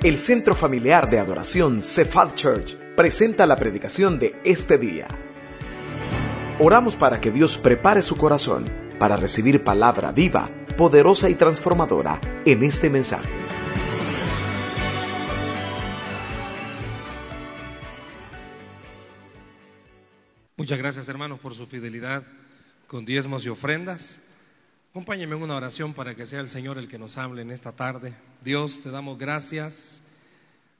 El Centro Familiar de Adoración Cephal Church presenta la predicación de este día. Oramos para que Dios prepare su corazón para recibir palabra viva, poderosa y transformadora en este mensaje. Muchas gracias hermanos por su fidelidad con diezmos y ofrendas. Acompáñenme en una oración para que sea el Señor el que nos hable en esta tarde. Dios, te damos gracias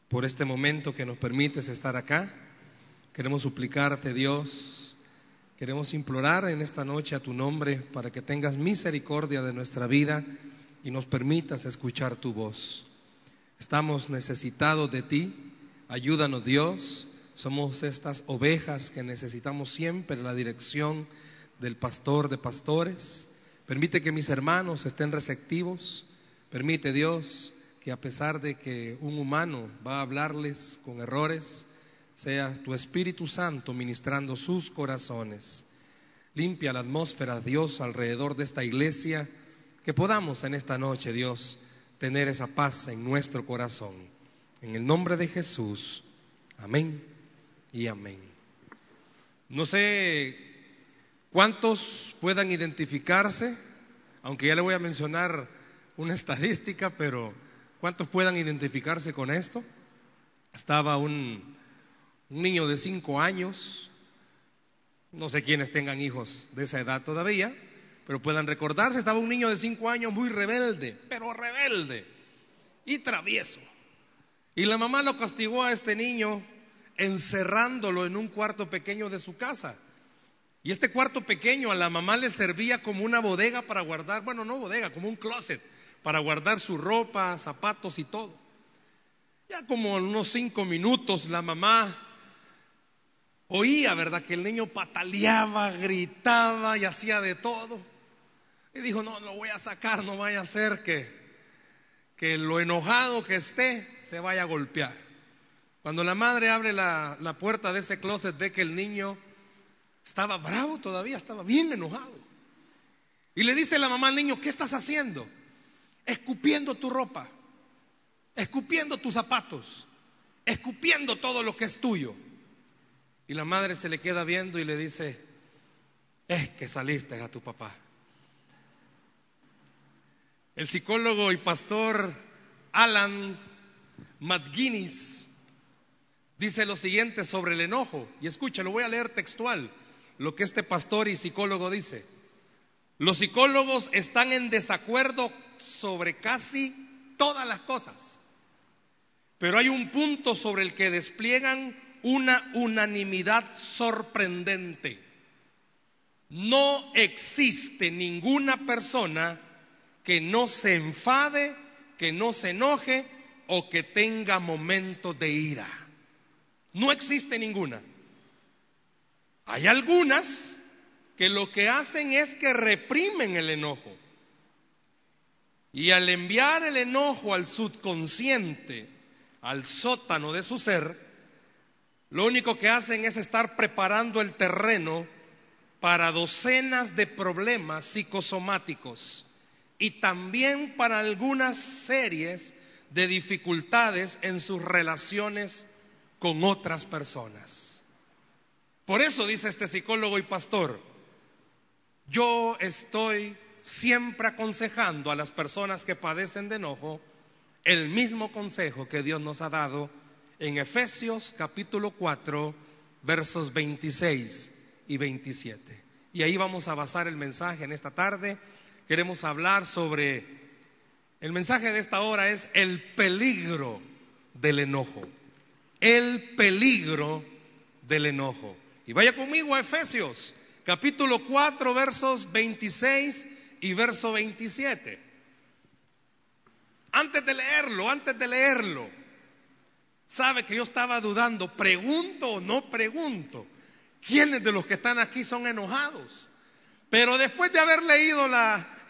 por este momento que nos permites estar acá. Queremos suplicarte, Dios, queremos implorar en esta noche a tu nombre para que tengas misericordia de nuestra vida y nos permitas escuchar tu voz. Estamos necesitados de ti. Ayúdanos, Dios. Somos estas ovejas que necesitamos siempre la dirección del pastor de pastores. Permite que mis hermanos estén receptivos. Permite Dios que a pesar de que un humano va a hablarles con errores, sea tu Espíritu Santo ministrando sus corazones. Limpia la atmósfera, Dios, alrededor de esta iglesia, que podamos en esta noche, Dios, tener esa paz en nuestro corazón. En el nombre de Jesús, amén y amén. No sé ¿Cuántos puedan identificarse? Aunque ya le voy a mencionar una estadística, pero ¿cuántos puedan identificarse con esto? Estaba un, niño de cinco años, no sé quiénes tengan hijos de esa edad todavía, pero puedan recordarse, estaba un niño de cinco años muy rebelde, pero rebelde y travieso. Y la mamá lo castigó a este niño encerrándolo en un cuarto pequeño de su casa. Y este cuarto pequeño a la mamá le servía como una bodega para guardar, bueno, no bodega, como un closet, para guardar su ropa, zapatos y todo. Ya como en unos cinco minutos la mamá oía, ¿verdad? Que el niño pataleaba, gritaba y hacía de todo. Y dijo, no, lo voy a sacar, no vaya a ser que, que lo enojado que esté se vaya a golpear. Cuando la madre abre la, la puerta de ese closet ve que el niño estaba bravo todavía, estaba bien enojado. Y le dice la mamá al niño, ¿qué estás haciendo? Escupiendo tu ropa, escupiendo tus zapatos, escupiendo todo lo que es tuyo. Y la madre se le queda viendo y le dice, es que saliste a tu papá. El psicólogo y pastor Alan McGuinness dice lo siguiente sobre el enojo, y escucha, lo voy a leer textual lo que este pastor y psicólogo dice. Los psicólogos están en desacuerdo sobre casi todas las cosas, pero hay un punto sobre el que despliegan una unanimidad sorprendente. No existe ninguna persona que no se enfade, que no se enoje o que tenga momentos de ira. No existe ninguna. Hay algunas que lo que hacen es que reprimen el enojo. Y al enviar el enojo al subconsciente, al sótano de su ser, lo único que hacen es estar preparando el terreno para docenas de problemas psicosomáticos y también para algunas series de dificultades en sus relaciones con otras personas. Por eso dice este psicólogo y pastor, yo estoy siempre aconsejando a las personas que padecen de enojo el mismo consejo que Dios nos ha dado en Efesios capítulo 4 versos 26 y 27. Y ahí vamos a basar el mensaje en esta tarde. Queremos hablar sobre, el mensaje de esta hora es el peligro del enojo. El peligro del enojo. Y vaya conmigo a Efesios, capítulo 4, versos 26 y verso 27. Antes de leerlo, antes de leerlo, sabe que yo estaba dudando, pregunto o no pregunto, ¿quiénes de los que están aquí son enojados? Pero después de haber leído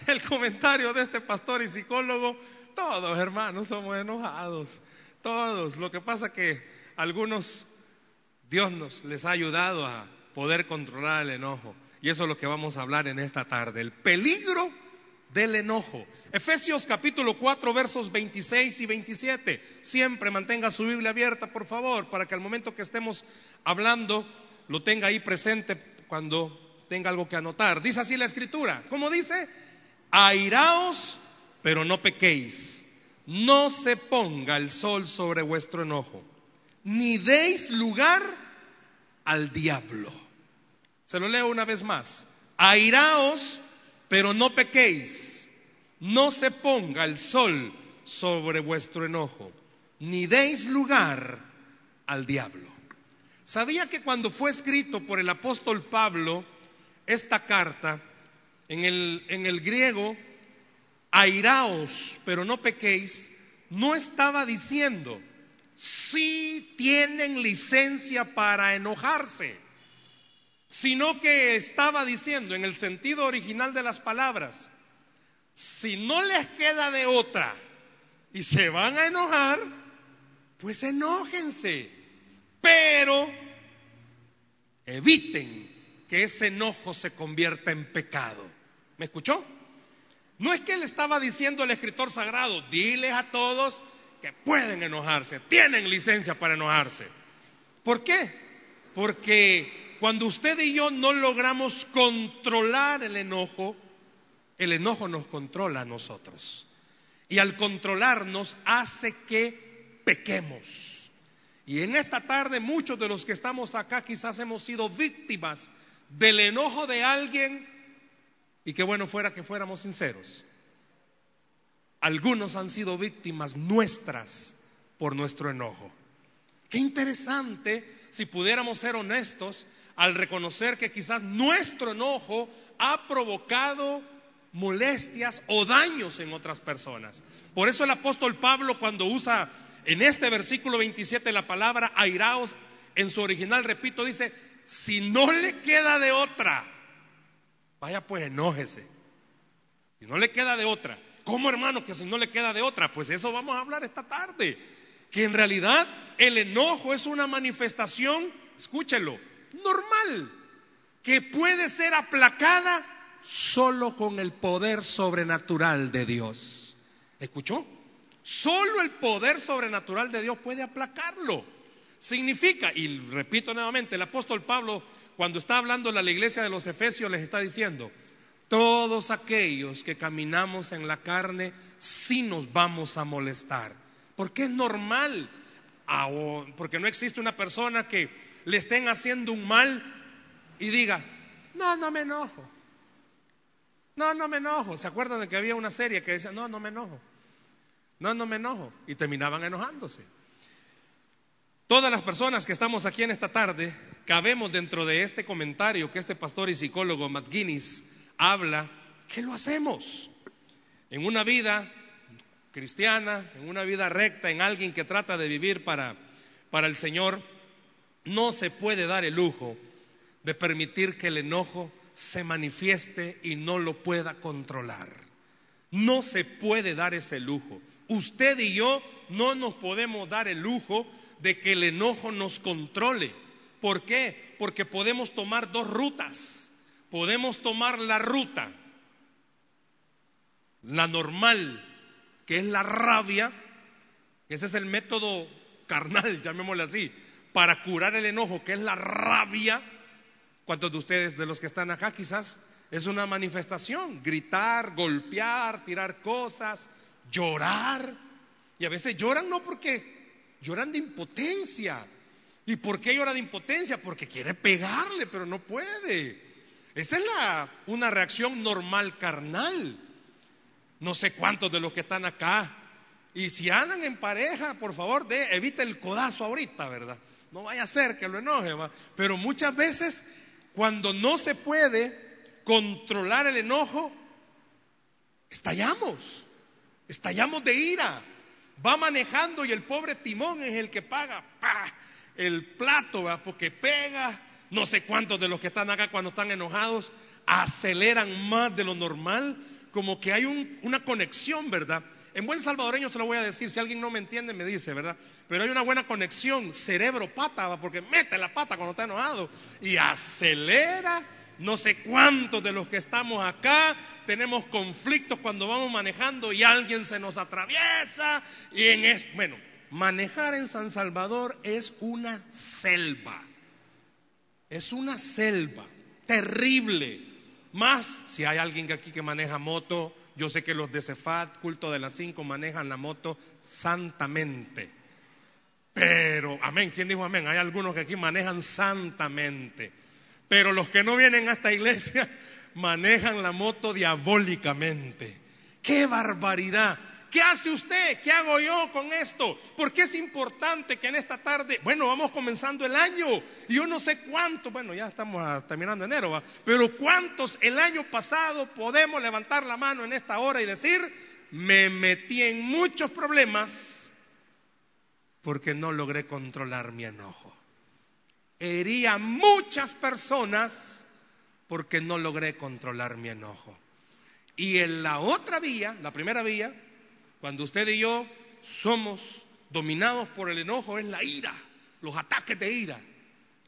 el comentario de este pastor y psicólogo, todos hermanos somos enojados, todos. Lo que pasa que algunos Dios nos les ha ayudado a poder controlar el enojo. Y eso es lo que vamos a hablar en esta tarde. El peligro del enojo. Efesios capítulo 4 versos 26 y 27. Siempre mantenga su Biblia abierta, por favor, para que al momento que estemos hablando lo tenga ahí presente cuando tenga algo que anotar. Dice así la escritura. ¿Cómo dice? Airaos, pero no pequéis. No se ponga el sol sobre vuestro enojo, ni deis lugar al diablo. Se lo leo una vez más. Airaos, pero no pequéis. No se ponga el sol sobre vuestro enojo, ni deis lugar al diablo. ¿Sabía que cuando fue escrito por el apóstol Pablo esta carta, en el, en el griego, airaos, pero no pequéis, no estaba diciendo, si tienen licencia para enojarse, sino que estaba diciendo en el sentido original de las palabras, si no les queda de otra y se van a enojar, pues enójense, pero eviten que ese enojo se convierta en pecado. ¿Me escuchó? No es que él estaba diciendo al escritor sagrado, diles a todos que pueden enojarse, tienen licencia para enojarse. ¿Por qué? Porque cuando usted y yo no logramos controlar el enojo, el enojo nos controla a nosotros. Y al controlarnos hace que pequemos. Y en esta tarde muchos de los que estamos acá quizás hemos sido víctimas del enojo de alguien y qué bueno fuera que fuéramos sinceros. Algunos han sido víctimas nuestras por nuestro enojo. Qué interesante si pudiéramos ser honestos al reconocer que quizás nuestro enojo ha provocado molestias o daños en otras personas. Por eso el apóstol Pablo cuando usa en este versículo 27 la palabra airaos, en su original, repito, dice, si no le queda de otra, vaya pues enójese. Si no le queda de otra. ¿Cómo hermano que si no le queda de otra? Pues eso vamos a hablar esta tarde. Que en realidad el enojo es una manifestación, escúchelo, normal, que puede ser aplacada solo con el poder sobrenatural de Dios. ¿Escuchó? Solo el poder sobrenatural de Dios puede aplacarlo. Significa, y repito nuevamente, el apóstol Pablo cuando está hablando a la iglesia de los Efesios les está diciendo, todos aquellos que caminamos en la carne sí nos vamos a molestar, porque es normal, porque no existe una persona que le estén haciendo un mal y diga, no, no me enojo, no, no me enojo. ¿Se acuerdan de que había una serie que decía, no, no me enojo, no, no me enojo? Y terminaban enojándose. Todas las personas que estamos aquí en esta tarde cabemos dentro de este comentario que este pastor y psicólogo Matt Guinness habla, ¿qué lo hacemos? En una vida cristiana, en una vida recta, en alguien que trata de vivir para, para el Señor, no se puede dar el lujo de permitir que el enojo se manifieste y no lo pueda controlar. No se puede dar ese lujo. Usted y yo no nos podemos dar el lujo de que el enojo nos controle. ¿Por qué? Porque podemos tomar dos rutas. Podemos tomar la ruta, la normal, que es la rabia. Ese es el método carnal, llamémosle así, para curar el enojo, que es la rabia. ¿Cuántos de ustedes, de los que están acá, quizás es una manifestación? Gritar, golpear, tirar cosas, llorar. Y a veces lloran no porque lloran de impotencia. ¿Y por qué llora de impotencia? Porque quiere pegarle, pero no puede. Esa es la, una reacción normal carnal. No sé cuántos de los que están acá. Y si andan en pareja, por favor, de, evite el codazo ahorita, ¿verdad? No vaya a ser que lo enoje. Pero muchas veces, cuando no se puede controlar el enojo, estallamos. Estallamos de ira va manejando y el pobre timón es el que paga el plato, porque pega. No sé cuántos de los que están acá cuando están enojados aceleran más de lo normal, como que hay una conexión, ¿verdad? En buen salvadoreño se lo voy a decir, si alguien no me entiende me dice, ¿verdad? Pero hay una buena conexión cerebro-pata, porque mete la pata cuando está enojado y acelera no sé cuántos de los que estamos acá tenemos conflictos cuando vamos manejando y alguien se nos atraviesa y en es bueno, manejar en San Salvador es una selva. Es una selva terrible. Más si hay alguien aquí que maneja moto, yo sé que los de Cefat, culto de las cinco, manejan la moto santamente. Pero, amén, ¿quién dijo amén? Hay algunos que aquí manejan santamente. Pero los que no vienen a esta iglesia manejan la moto diabólicamente. ¡Qué barbaridad! ¿Qué hace usted? ¿Qué hago yo con esto? Porque es importante que en esta tarde, bueno, vamos comenzando el año y yo no sé cuántos, bueno, ya estamos terminando enero, ¿va? pero cuántos el año pasado podemos levantar la mano en esta hora y decir, me metí en muchos problemas porque no logré controlar mi enojo. Hería a muchas personas porque no logré controlar mi enojo. Y en la otra vía, la primera vía, cuando usted y yo somos dominados por el enojo, es la ira, los ataques de ira.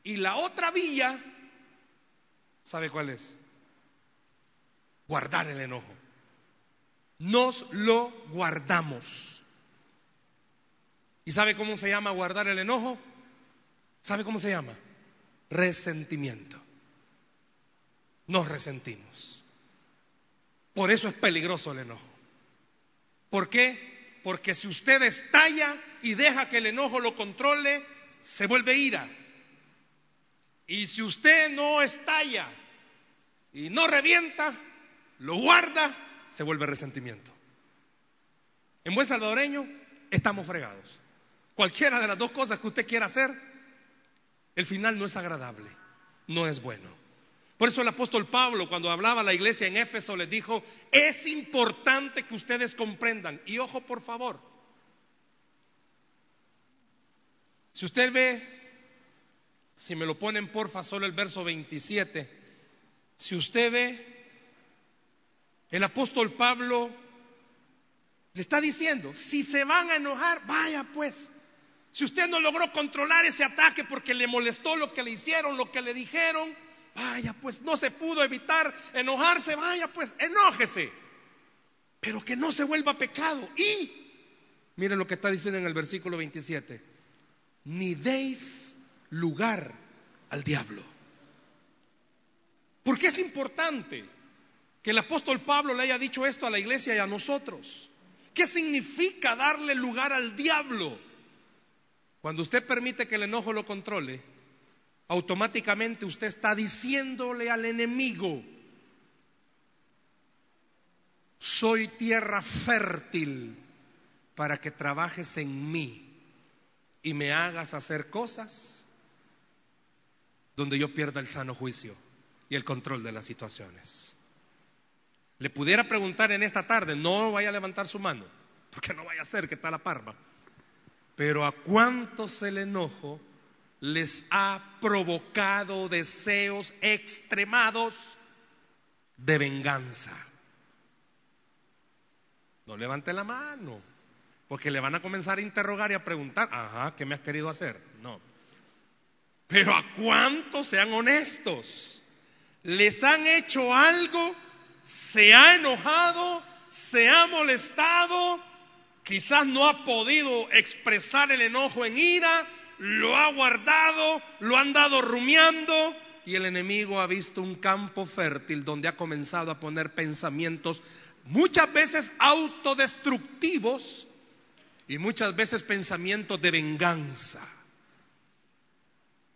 Y la otra vía, ¿sabe cuál es? Guardar el enojo. Nos lo guardamos. ¿Y sabe cómo se llama guardar el enojo? ¿Sabe cómo se llama? Resentimiento. Nos resentimos. Por eso es peligroso el enojo. ¿Por qué? Porque si usted estalla y deja que el enojo lo controle, se vuelve ira. Y si usted no estalla y no revienta, lo guarda, se vuelve resentimiento. En buen salvadoreño, estamos fregados. Cualquiera de las dos cosas que usted quiera hacer, el final no es agradable, no es bueno. Por eso el apóstol Pablo, cuando hablaba a la iglesia en Éfeso, les dijo, es importante que ustedes comprendan. Y ojo, por favor, si usted ve, si me lo ponen porfa, solo el verso 27, si usted ve, el apóstol Pablo le está diciendo, si se van a enojar, vaya pues. Si usted no logró controlar ese ataque porque le molestó lo que le hicieron, lo que le dijeron, Vaya, pues no se pudo evitar enojarse, vaya, pues enójese. Pero que no se vuelva pecado. Y, miren lo que está diciendo en el versículo 27, ni deis lugar al diablo. Porque es importante que el apóstol Pablo le haya dicho esto a la iglesia y a nosotros. ¿Qué significa darle lugar al diablo? Cuando usted permite que el enojo lo controle, automáticamente usted está diciéndole al enemigo, soy tierra fértil para que trabajes en mí y me hagas hacer cosas donde yo pierda el sano juicio y el control de las situaciones. Le pudiera preguntar en esta tarde, no vaya a levantar su mano, porque no vaya a ser que está la parva, pero a cuántos el enojo les ha provocado deseos extremados de venganza. No levante la mano, porque le van a comenzar a interrogar y a preguntar, ajá, ¿qué me has querido hacer? No. Pero a cuántos sean honestos, les han hecho algo, se ha enojado, se ha molestado, quizás no ha podido expresar el enojo en ira, lo ha guardado, lo han dado rumiando y el enemigo ha visto un campo fértil donde ha comenzado a poner pensamientos muchas veces autodestructivos y muchas veces pensamientos de venganza.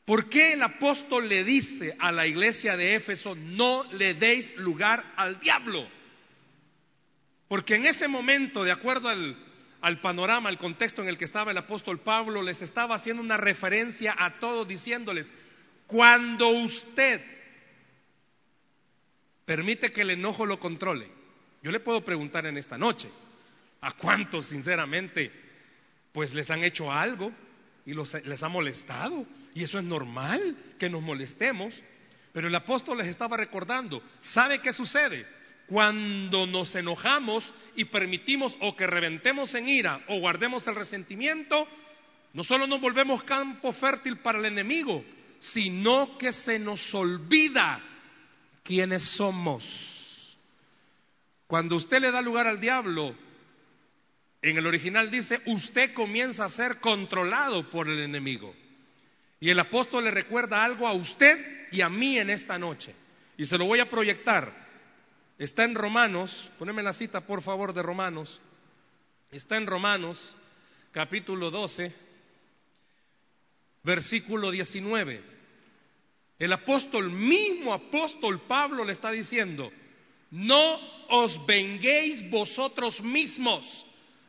¿Por qué el apóstol le dice a la iglesia de Éfeso, no le deis lugar al diablo? Porque en ese momento, de acuerdo al al panorama, al contexto en el que estaba el apóstol Pablo, les estaba haciendo una referencia a todos diciéndoles, cuando usted permite que el enojo lo controle, yo le puedo preguntar en esta noche, ¿a cuántos sinceramente pues les han hecho algo y les ha molestado? Y eso es normal que nos molestemos, pero el apóstol les estaba recordando, ¿sabe qué sucede? Cuando nos enojamos y permitimos o que reventemos en ira o guardemos el resentimiento, no solo nos volvemos campo fértil para el enemigo, sino que se nos olvida quiénes somos. Cuando usted le da lugar al diablo, en el original dice, usted comienza a ser controlado por el enemigo. Y el apóstol le recuerda algo a usted y a mí en esta noche. Y se lo voy a proyectar. Está en Romanos, poneme la cita por favor de Romanos. Está en Romanos capítulo 12, versículo 19. El apóstol, mismo apóstol Pablo le está diciendo, no os venguéis vosotros mismos,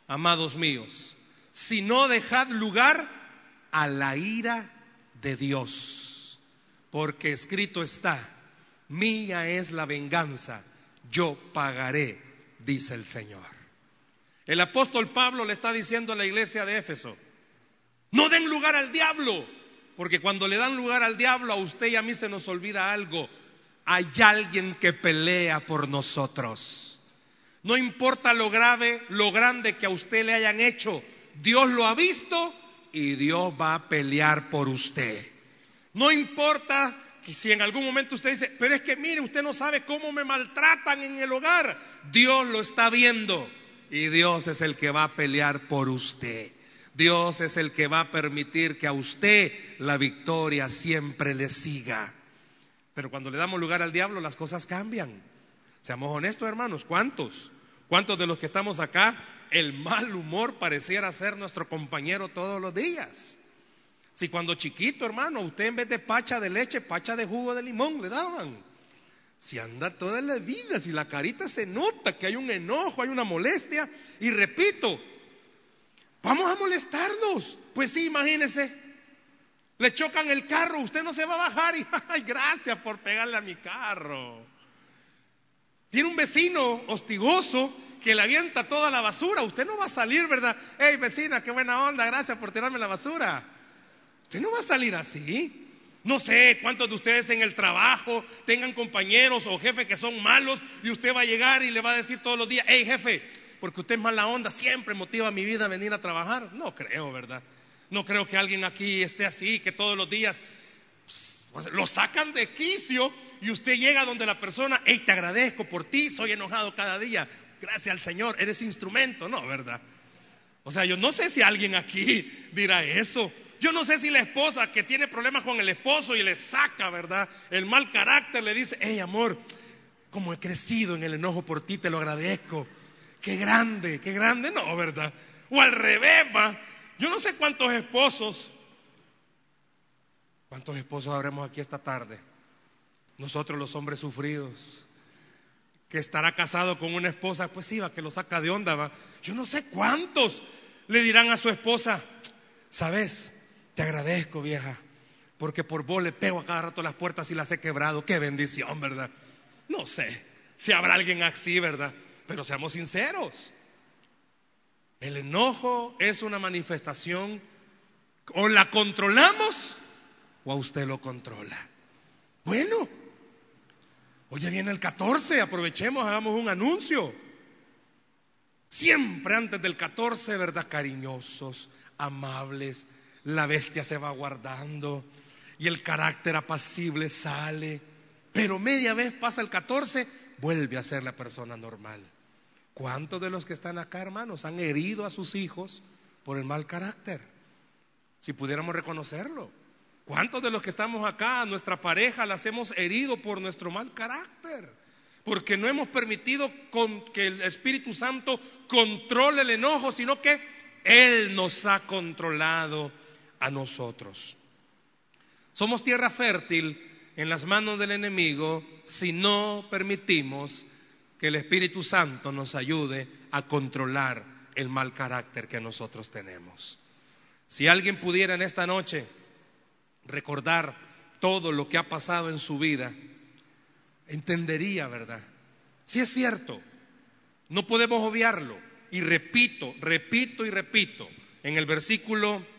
amados míos, sino dejad lugar a la ira de Dios. Porque escrito está, mía es la venganza, yo pagaré, dice el Señor. El apóstol Pablo le está diciendo a la iglesia de Éfeso, no den lugar al diablo, porque cuando le dan lugar al diablo, a usted y a mí se nos olvida algo. Hay alguien que pelea por nosotros. No importa lo grave, lo grande que a usted le hayan hecho, Dios lo ha visto y Dios va a pelear por usted. No importa que si en algún momento usted dice, pero es que mire, usted no sabe cómo me maltratan en el hogar, Dios lo está viendo y Dios es el que va a pelear por usted. Dios es el que va a permitir que a usted la victoria siempre le siga. Pero cuando le damos lugar al diablo, las cosas cambian. Seamos honestos, hermanos, ¿cuántos? ¿Cuántos de los que estamos acá, el mal humor pareciera ser nuestro compañero todos los días? Si cuando chiquito, hermano, usted en vez de pacha de leche, pacha de jugo de limón le daban. Si anda toda la vida, si la carita se nota que hay un enojo, hay una molestia, y repito, Vamos a molestarnos. Pues sí, imagínese. Le chocan el carro, usted no se va a bajar y, ay, gracias por pegarle a mi carro. Tiene un vecino hostigoso que le avienta toda la basura. Usted no va a salir, ¿verdad? Hey, vecina, qué buena onda, gracias por tirarme la basura. Usted no va a salir así. No sé cuántos de ustedes en el trabajo tengan compañeros o jefes que son malos y usted va a llegar y le va a decir todos los días, hey jefe, porque usted es mala onda, siempre motiva mi vida a venir a trabajar. No creo, ¿verdad? No creo que alguien aquí esté así, que todos los días pues, lo sacan de quicio y usted llega donde la persona, hey, te agradezco por ti, soy enojado cada día, gracias al Señor, eres instrumento, no, ¿verdad? O sea, yo no sé si alguien aquí dirá eso. Yo no sé si la esposa que tiene problemas con el esposo y le saca, ¿verdad? El mal carácter le dice, hey, amor, como he crecido en el enojo por ti, te lo agradezco qué grande, qué grande, no, ¿verdad? O al revés, va. Yo no sé cuántos esposos, cuántos esposos habremos aquí esta tarde. Nosotros los hombres sufridos, que estará casado con una esposa, pues sí, va, que lo saca de onda, va. Yo no sé cuántos le dirán a su esposa, sabes, te agradezco, vieja, porque por vos le pego a cada rato las puertas y las he quebrado. Qué bendición, ¿verdad? No sé si habrá alguien así, ¿verdad? Pero seamos sinceros. El enojo es una manifestación, o la controlamos o a usted lo controla. Bueno, hoy ya viene el 14, aprovechemos, hagamos un anuncio. Siempre antes del 14, ¿verdad? Cariñosos, amables, la bestia se va guardando y el carácter apacible sale. Pero media vez pasa el 14, vuelve a ser la persona normal. ¿Cuántos de los que están acá, hermanos, han herido a sus hijos por el mal carácter? Si pudiéramos reconocerlo. ¿Cuántos de los que estamos acá, a nuestra pareja, las hemos herido por nuestro mal carácter? Porque no hemos permitido que el Espíritu Santo controle el enojo, sino que Él nos ha controlado a nosotros. Somos tierra fértil en las manos del enemigo si no permitimos que el Espíritu Santo nos ayude a controlar el mal carácter que nosotros tenemos. Si alguien pudiera en esta noche recordar todo lo que ha pasado en su vida, entendería, ¿verdad? Si es cierto, no podemos obviarlo. Y repito, repito y repito, en el versículo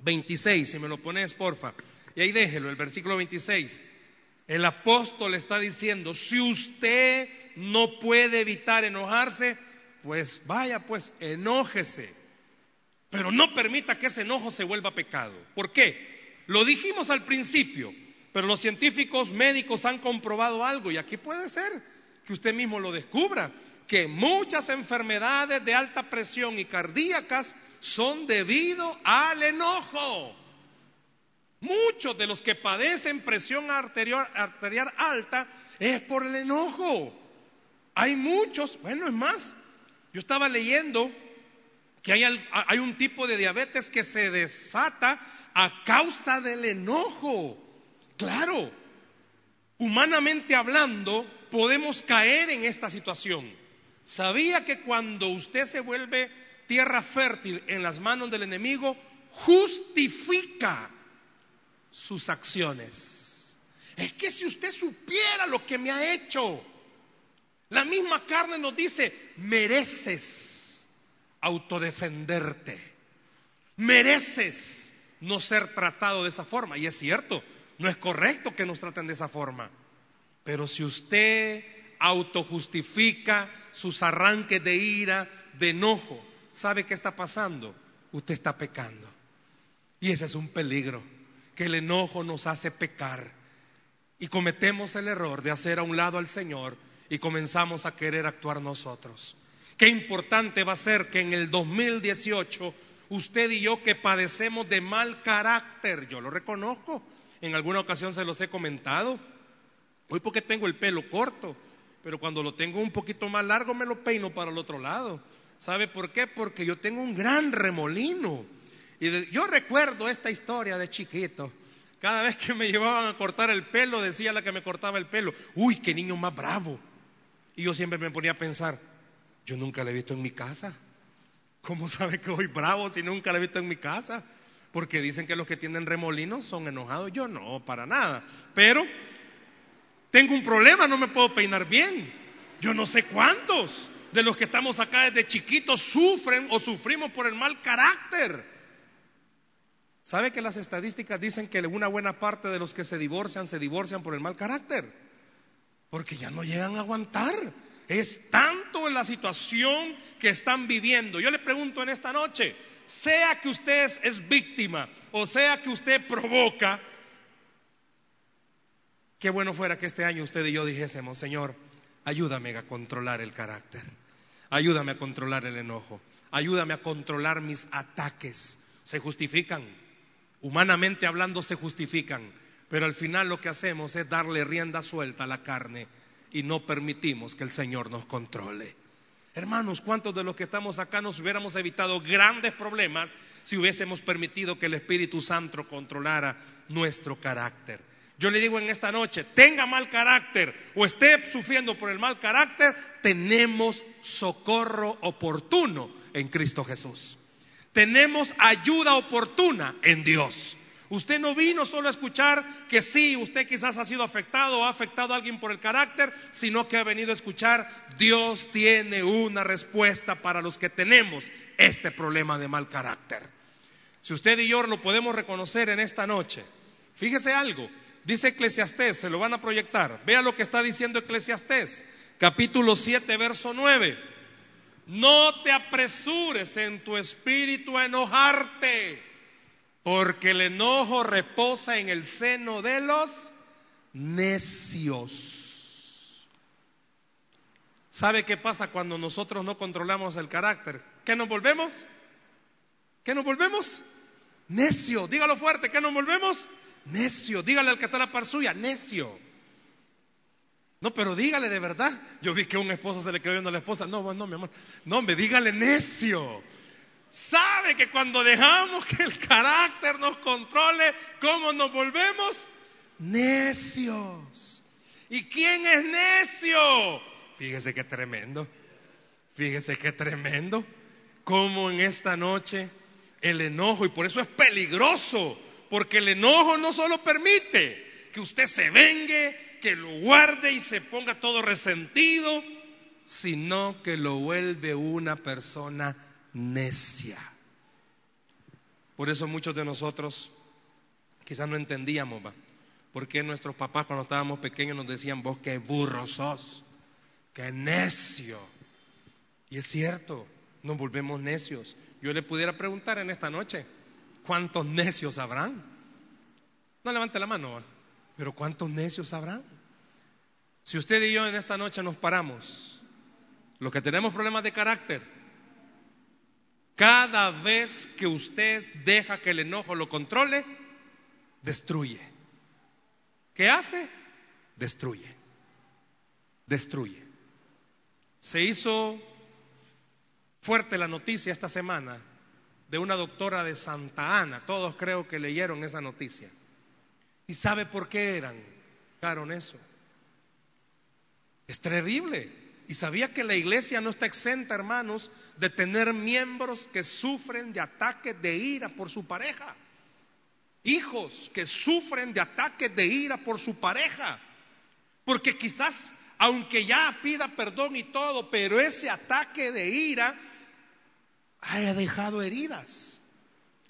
26, si me lo pones, porfa, y ahí déjelo, el versículo 26, el apóstol está diciendo, si usted no puede evitar enojarse, pues vaya, pues enójese. Pero no permita que ese enojo se vuelva pecado. ¿Por qué? Lo dijimos al principio, Pero los científicos médicos han comprobado algo y aquí puede ser que usted mismo lo descubra, que muchas enfermedades de alta presión y cardíacas son debido al enojo. Muchos de los que padecen presión arterial, alta es por el enojo. Hay muchos, bueno, es más, yo estaba leyendo que hay, un tipo de diabetes que se desata a causa del enojo. Claro, humanamente hablando, podemos caer en esta situación. ¿Sabía que cuando usted se vuelve tierra fértil en las manos del enemigo, justifica sus acciones? Es que si usted supiera lo que me ha hecho, la misma carne nos dice, mereces autodefenderte, mereces no ser tratado de esa forma. Y es cierto, no es correcto que nos traten de esa forma. Pero si usted autojustifica sus arranques de ira, de enojo, ¿sabe qué está pasando? Usted está pecando. Y ese es un peligro, que el enojo nos hace pecar. Y cometemos el error de hacer a un lado al Señor y comenzamos a querer actuar nosotros. Qué importante va a ser que en el 2018 usted y yo que padecemos de mal carácter, yo lo reconozco, en alguna ocasión se los he comentado, hoy porque tengo el pelo corto, pero cuando lo tengo un poquito más largo me lo peino para el otro lado. ¿Sabe por qué? Porque yo tengo un gran remolino. Y yo recuerdo esta historia de chiquito. Cada vez que me llevaban a cortar el pelo, decía la que me cortaba el pelo, uy, qué niño más bravo. Y yo siempre me ponía a pensar, yo nunca lo he visto en mi casa. ¿Cómo sabe que soy bravo si nunca lo he visto en mi casa? Porque dicen que los que tienen remolinos son enojados. Yo no, para nada. Pero tengo un problema, no me puedo peinar bien. Yo no sé cuántos de los que estamos acá desde chiquitos sufren o sufrimos por el mal carácter. ¿Sabe que las estadísticas dicen que una buena parte de los que se divorcian se divorcian por el mal carácter? porque ya no llegan a aguantar. Es tanto la situación que están viviendo. Yo le pregunto en esta noche, sea que usted es, víctima o sea que usted provoca, qué bueno fuera que este año usted y yo dijésemos, Señor, ayúdame a controlar el carácter, ayúdame a controlar el enojo, ayúdame a controlar mis ataques. Se justifican, humanamente hablando se justifican pero al final lo que hacemos es darle rienda suelta a la carne y no permitimos que el Señor nos controle. Hermanos, ¿cuántos de los que estamos acá nos hubiéramos evitado grandes problemas si hubiésemos permitido que el Espíritu Santo controlara nuestro carácter? Yo le digo en esta noche, tenga mal carácter o esté sufriendo por el mal carácter, tenemos socorro oportuno en Cristo Jesús. Tenemos ayuda oportuna en Dios. Usted no vino solo a escuchar que sí, usted quizás ha sido afectado o ha afectado a alguien por el carácter, sino que ha venido a escuchar, Dios tiene una respuesta para los que tenemos este problema de mal carácter. Si usted y yo lo podemos reconocer en esta noche, fíjese algo, dice Eclesiastés, se lo van a proyectar, vea lo que está diciendo Eclesiastés, capítulo 7, verso 9. No te apresures en tu espíritu a enojarte porque el enojo reposa en el seno de los necios. ¿Sabe qué pasa cuando nosotros no controlamos el carácter? ¿Qué nos volvemos? ¿Qué nos volvemos? Necio. Dígalo fuerte, ¿qué nos volvemos? Necio. Dígale al que está la par suya, necio. No, pero dígale de verdad. Yo vi que un esposo se le quedó viendo a la esposa. No, no, mi amor. No, me dígale necio sabe que cuando dejamos que el carácter nos controle, ¿cómo nos volvemos? Necios. ¿Y quién es necio? Fíjese qué tremendo. Fíjese qué tremendo. Como en esta noche el enojo, y por eso es peligroso, porque el enojo no solo permite que usted se vengue, que lo guarde y se ponga todo resentido, sino que lo vuelve una persona necia. Por eso muchos de nosotros quizás no entendíamos, ¿va? ¿Por qué nuestros papás cuando estábamos pequeños nos decían, vos qué burro sos, qué necio? Y es cierto, nos volvemos necios. Yo le pudiera preguntar en esta noche, ¿cuántos necios habrán? No levante la mano. Pero ¿cuántos necios habrán? Si usted y yo en esta noche nos paramos, los que tenemos problemas de carácter, cada vez que usted deja que el enojo lo controle, destruye. ¿Qué hace? Destruye. Destruye. Se hizo fuerte la noticia esta semana de una doctora de Santa Ana. Todos creo que leyeron esa noticia. ¿Y sabe por qué eran? Caron eso. Es terrible. Y sabía que la iglesia no está exenta, hermanos, de tener miembros que sufren de ataques de ira por su pareja. Hijos que sufren de ataques de ira por su pareja. Porque quizás, aunque ya pida perdón y todo, pero ese ataque de ira haya dejado heridas,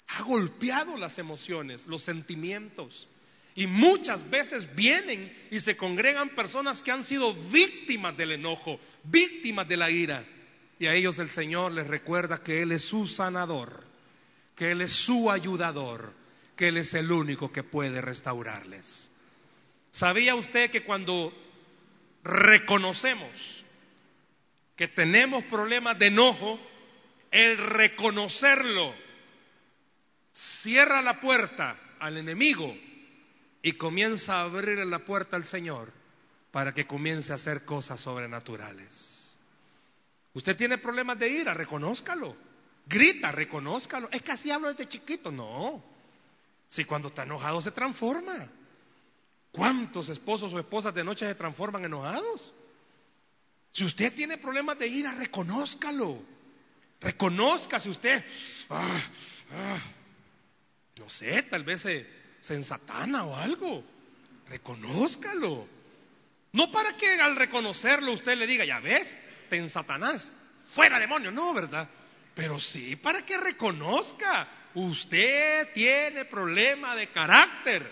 ha golpeado las emociones, los sentimientos. Y muchas veces vienen y se congregan personas que han sido víctimas del enojo, víctimas de la ira. Y a ellos el Señor les recuerda que Él es su sanador, que Él es su ayudador, que Él es el único que puede restaurarles. ¿Sabía usted que cuando reconocemos que tenemos problemas de enojo, el reconocerlo cierra la puerta al enemigo y comienza a abrir la puerta al Señor para que comience a hacer cosas sobrenaturales. Usted tiene problemas de ira, reconózcalo. Grita, reconózcalo. Es que así hablo desde chiquito. No. Si cuando está enojado se transforma. ¿Cuántos esposos o esposas de noche se transforman enojados? Si usted tiene problemas de ira, reconózcalo. Reconozca si usted, ah, ah, no sé, tal vez se, se ensatana o algo. Reconózcalo. No para que al reconocerlo usted le diga, ya ves, te ensatanás, fuera demonio, no, ¿verdad? Pero sí para que reconozca, usted tiene problema de carácter.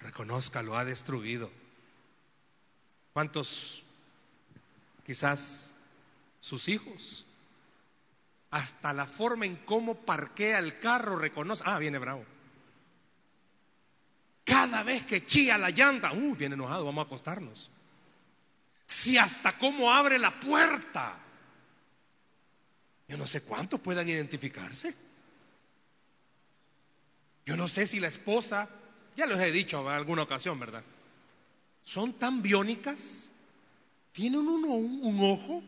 Reconozca, lo ha destruido. ¿Cuántos? Quizás sus hijos hasta la forma en cómo parquea el carro reconoce. Ah, viene bravo. Cada vez que chilla la llanta, uh, viene enojado, vamos a acostarnos. Si hasta cómo abre la puerta. Yo no sé cuántos puedan identificarse. Yo no sé si la esposa, ya les he dicho en alguna ocasión, ¿verdad? Son tan biónicas, tienen uno un, un ojo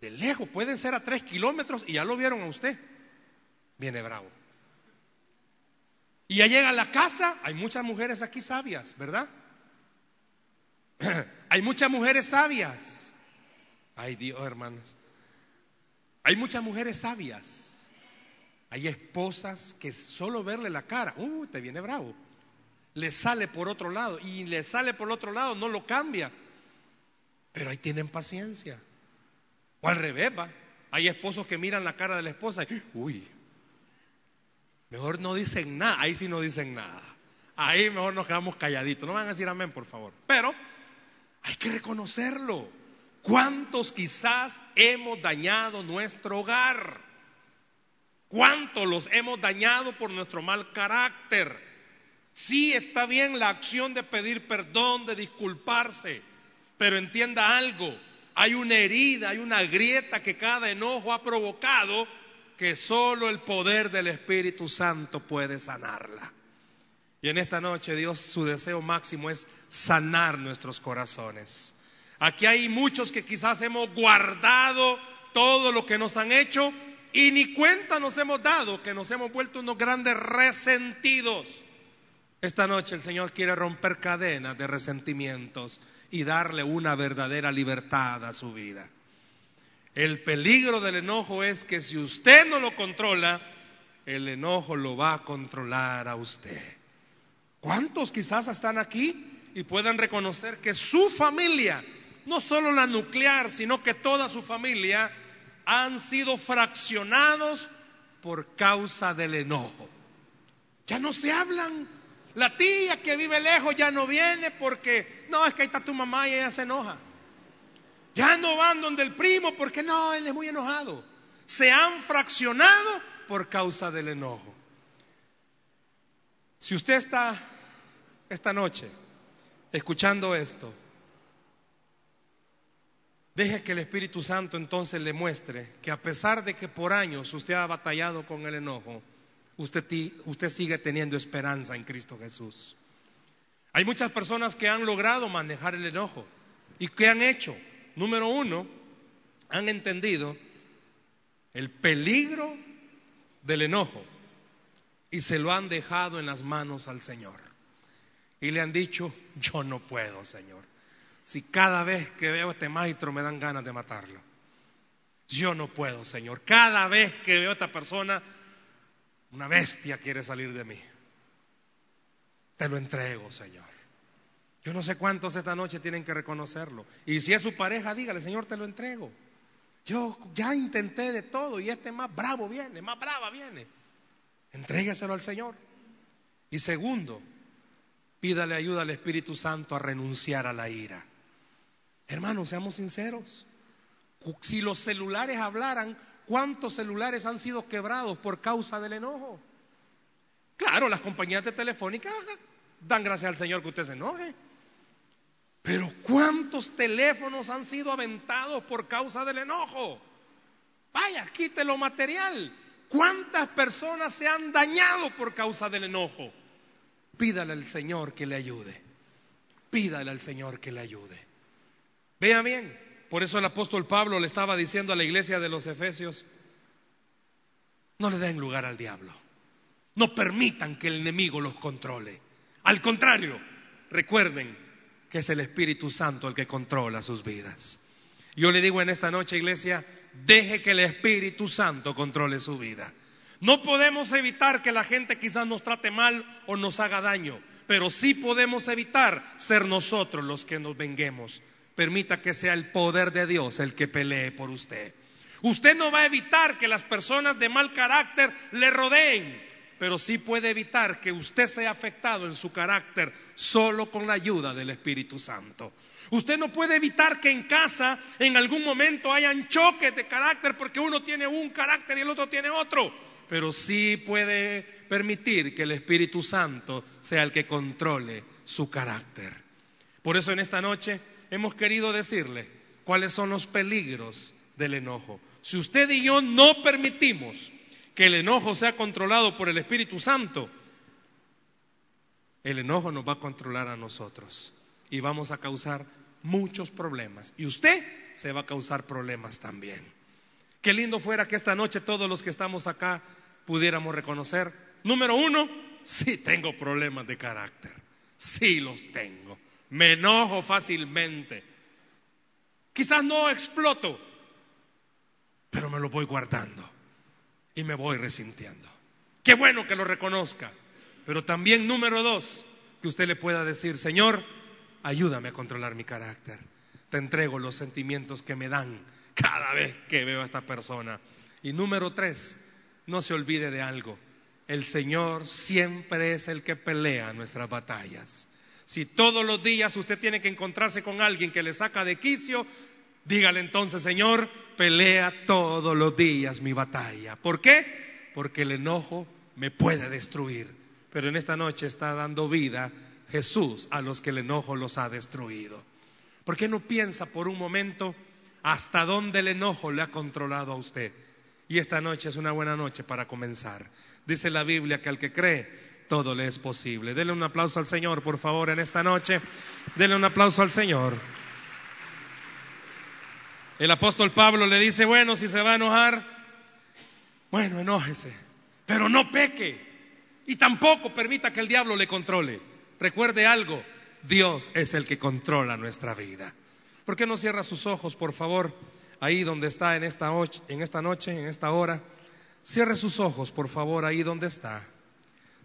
de lejos, pueden ser a tres kilómetros y ya lo vieron a usted. Viene bravo. Y ya llega a la casa, hay muchas mujeres aquí sabias, ¿verdad? hay muchas mujeres sabias. Ay Dios, hermanos. Hay muchas mujeres sabias. Hay esposas que solo verle la cara, uh, te viene bravo. Le sale por otro lado y le sale por otro lado, no lo cambia. Pero ahí tienen paciencia. O al revés, va. Hay esposos que miran la cara de la esposa y, uy, mejor no dicen nada. Ahí sí no dicen nada. Ahí mejor nos quedamos calladitos. No van a decir amén, por favor. Pero hay que reconocerlo. ¿Cuántos quizás hemos dañado nuestro hogar? ¿Cuántos los hemos dañado por nuestro mal carácter? Sí está bien la acción de pedir perdón, de disculparse, pero entienda algo, hay una herida, hay una grieta que cada enojo ha provocado que solo el poder del Espíritu Santo puede sanarla. Y en esta noche Dios su deseo máximo es sanar nuestros corazones. Aquí hay muchos que quizás hemos guardado todo lo que nos han hecho y ni cuenta nos hemos dado que nos hemos vuelto unos grandes resentidos. Esta noche el Señor quiere romper cadenas de resentimientos y darle una verdadera libertad a su vida. El peligro del enojo es que si usted no lo controla, el enojo lo va a controlar a usted. ¿Cuántos quizás están aquí y puedan reconocer que su familia, no solo la nuclear, sino que toda su familia, han sido fraccionados por causa del enojo? Ya no se hablan, la tía que vive lejos ya no viene porque, no, es que ahí está tu mamá y ella se enoja. Ya no van donde el primo porque no, él es muy enojado. Se han fraccionado por causa del enojo. Si usted está esta noche, escuchando esto, deje que el Espíritu Santo entonces le muestre que a pesar de que por años usted ha batallado con el enojo, usted, sigue teniendo esperanza en Cristo Jesús. Hay muchas personas que han logrado manejar el enojo. ¿Y qué han hecho? Número uno, han entendido el peligro del enojo y se lo han dejado en las manos al Señor. Y le han dicho, yo no puedo, Señor. Si cada vez que veo a este maestro me dan ganas de matarlo. Yo no puedo, Señor. Cada vez que veo a esta persona, una bestia quiere salir de mí. Te lo entrego, Señor. Yo no sé cuántos esta noche tienen que reconocerlo. Y si es su pareja, dígale, Señor, te lo entrego. Yo ya intenté de todo y este más bravo viene, más brava viene. Entrégueselo al Señor. Y segundo, pídale ayuda al Espíritu Santo a renunciar a la ira. Hermanos, seamos sinceros. Si los celulares hablaran, ¿cuántos celulares han sido quebrados por causa del enojo? Claro, las compañías de telefónica dan gracias al Señor que usted se enoje. Pero ¿cuántos teléfonos han sido aventados por causa del enojo? Vaya, quite lo material. ¿Cuántas personas se han dañado por causa del enojo? Pídale al Señor que le ayude. Pídale al Señor que le ayude. Vea bien, por eso el apóstol Pablo le estaba diciendo a la iglesia de los Efesios, no le den lugar al diablo. No permitan que el enemigo los controle. Al contrario, recuerden que es el Espíritu Santo el que controla sus vidas. Yo le digo en esta noche, iglesia, deje que el Espíritu Santo controle su vida. No podemos evitar que la gente quizás nos trate mal o nos haga daño, pero sí podemos evitar ser nosotros los que nos venguemos. Permita que sea el poder de Dios el que pelee por usted. Usted no va a evitar que las personas de mal carácter le rodeen, pero sí puede evitar que usted sea afectado en su carácter solo con la ayuda del Espíritu Santo. Usted no puede evitar que en casa en algún momento hayan choques de carácter porque uno tiene un carácter y el otro tiene otro, pero sí puede permitir que el Espíritu Santo sea el que controle su carácter. Por eso en esta noche hemos querido decirle cuáles son los peligros del enojo. Si usted y yo no permitimos que el enojo sea controlado por el Espíritu Santo, el enojo nos va a controlar a nosotros y vamos a causar muchos problemas. Y usted se va a causar problemas también. Qué lindo fuera que esta noche todos los que estamos acá pudiéramos reconocer, número uno, sí tengo problemas de carácter, sí los tengo, me enojo fácilmente, quizás no exploto, pero me lo voy guardando y me voy resintiendo. Qué bueno que lo reconozca. Pero también número dos, que usted le pueda decir, Señor, ayúdame a controlar mi carácter. Te entrego los sentimientos que me dan cada vez que veo a esta persona. Y número tres, no se olvide de algo. El Señor siempre es el que pelea nuestras batallas. Si todos los días usted tiene que encontrarse con alguien que le saca de quicio, Dígale entonces, Señor, pelea todos los días mi batalla. ¿Por qué? Porque el enojo me puede destruir. Pero en esta noche está dando vida Jesús a los que el enojo los ha destruido. ¿Por qué no piensa por un momento hasta dónde el enojo le ha controlado a usted? Y esta noche es una buena noche para comenzar. Dice la Biblia que al que cree, todo le es posible. Denle un aplauso al Señor, por favor, en esta noche. Denle un aplauso al Señor. El apóstol Pablo le dice, bueno, si se va a enojar, bueno, enójese, pero no peque y tampoco permita que el diablo le controle. Recuerde algo, Dios es el que controla nuestra vida. ¿Por qué no cierra sus ojos, por favor, ahí donde está en esta, en esta noche, en esta hora? Cierre sus ojos, por favor, ahí donde está.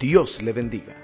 Dios le bendiga.